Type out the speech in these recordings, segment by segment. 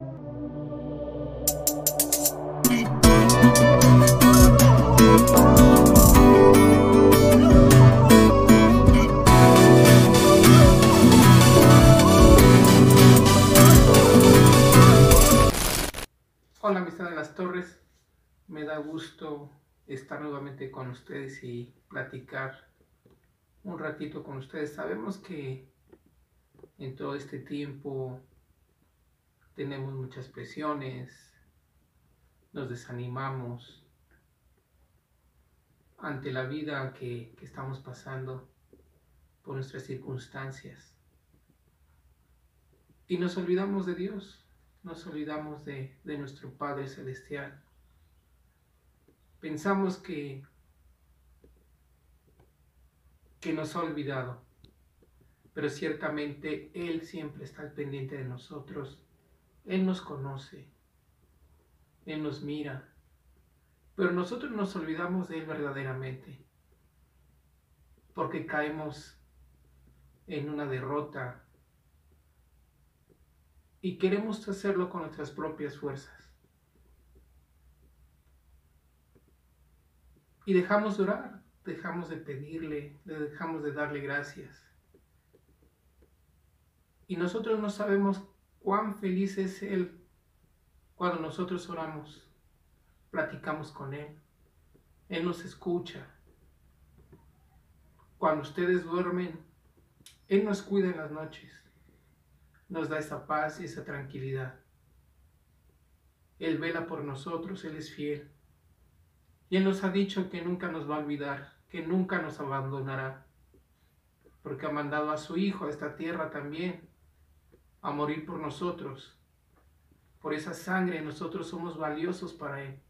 Hola amistad de las Torres, me da gusto estar nuevamente con ustedes y platicar un ratito con ustedes. Sabemos que en todo este tiempo tenemos muchas presiones, nos desanimamos ante la vida que, estamos pasando por nuestras circunstancias y nos olvidamos de Dios nos olvidamos de, nuestro Padre Celestial. Pensamos que, que nos ha olvidado, pero ciertamente Él siempre está al pendiente de nosotros. Él nos conoce, Él nos mira, pero nosotros nos olvidamos de Él verdaderamente, porque caemos en una derrota, y queremos hacerlo con nuestras propias fuerzas. Y dejamos de orar, dejamos de pedirle, dejamos de darle gracias. Y nosotros no sabemos cuán feliz es Él cuando nosotros oramos, platicamos con Él. Él nos escucha. Cuando ustedes duermen, Él nos cuida en las noches nos da esa paz y esa tranquilidad. Él vela por nosotros, Él es fiel. Y Él nos ha dicho que nunca nos va a olvidar, que nunca nos abandonará, porque ha mandado a su Hijo a esta tierra también, a morir por nosotros. Por esa sangre nosotros somos valiosos para Él.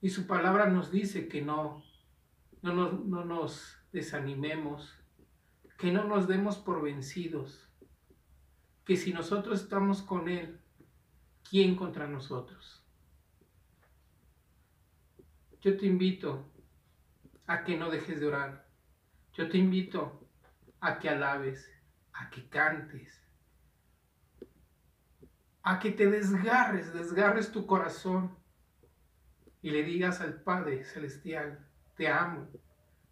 Y su palabra nos dice que no, no, nos, no nos desanimemos, que no nos demos por vencidos, que si nosotros estamos con Él, ¿quién contra nosotros? Yo te invito a que no dejes de orar. Yo te invito a que alabes, a que cantes, a que te desgarres, desgarres tu corazón y le digas al Padre Celestial, te amo.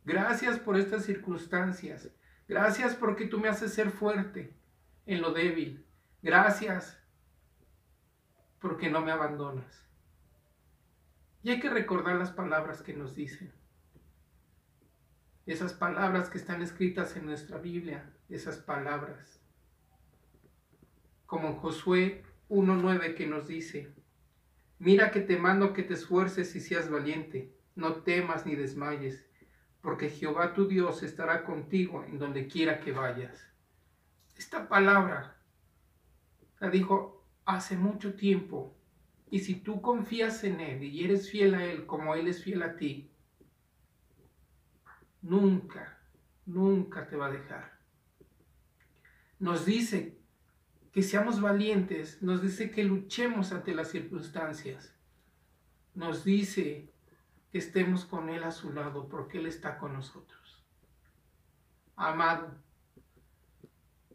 Gracias por estas circunstancias. Gracias porque tú me haces ser fuerte en lo débil. Gracias porque no me abandonas. Y hay que recordar las palabras que nos dicen. Esas palabras que están escritas en nuestra Biblia, esas palabras. Como en Josué 1.9 que nos dice, mira que te mando que te esfuerces y seas valiente, no temas ni desmayes, porque Jehová tu Dios estará contigo en donde quiera que vayas. Esta palabra la dijo hace mucho tiempo, y si tú confías en Él y eres fiel a Él como Él es fiel a ti, nunca, nunca te va a dejar. Nos dice que seamos valientes, nos dice que luchemos ante las circunstancias, nos dice estemos con Él a su lado, porque Él está con nosotros. Amado,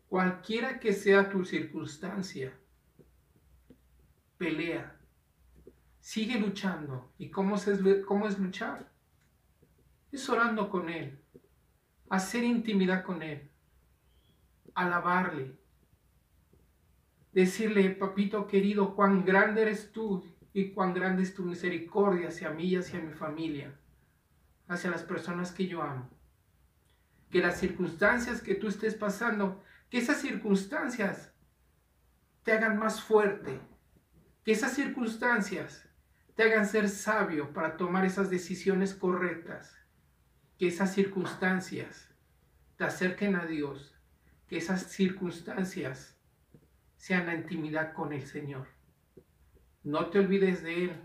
cualquiera que sea tu circunstancia, pelea, sigue luchando. ¿Y cómo es, cómo es luchar? Es orando con Él, hacer intimidad con Él, alabarle, decirle, papito querido, cuán grande eres tú y cuán grande es tu misericordia hacia mí y hacia mi familia, hacia las personas que yo amo. Que las circunstancias que tú estés pasando, que esas circunstancias te hagan más fuerte, que esas circunstancias te hagan ser sabio para tomar esas decisiones correctas, que esas circunstancias te acerquen a Dios, que esas circunstancias sean la intimidad con el Señor. No te olvides de Él,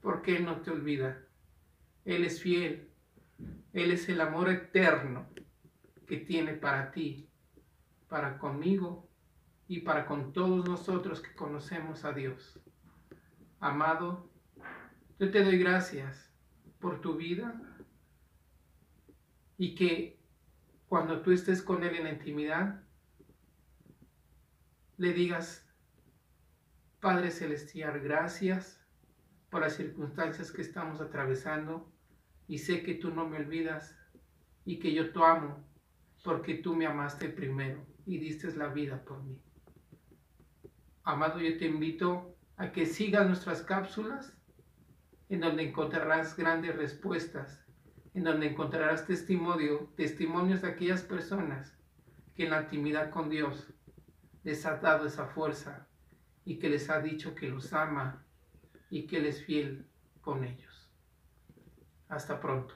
porque Él no te olvida. Él es fiel. Él es el amor eterno que tiene para ti, para conmigo y para con todos nosotros que conocemos a Dios. Amado, yo te doy gracias por tu vida y que cuando tú estés con Él en la intimidad, le digas, Padre Celestial, gracias por las circunstancias que estamos atravesando y sé que tú no me olvidas y que yo te amo porque tú me amaste primero y diste la vida por mí. Amado, yo te invito a que sigas nuestras cápsulas en donde encontrarás grandes respuestas, en donde encontrarás testimonio, testimonios de aquellas personas que en la intimidad con Dios les ha dado esa fuerza y que les ha dicho que los ama y que Él es fiel con ellos. Hasta pronto.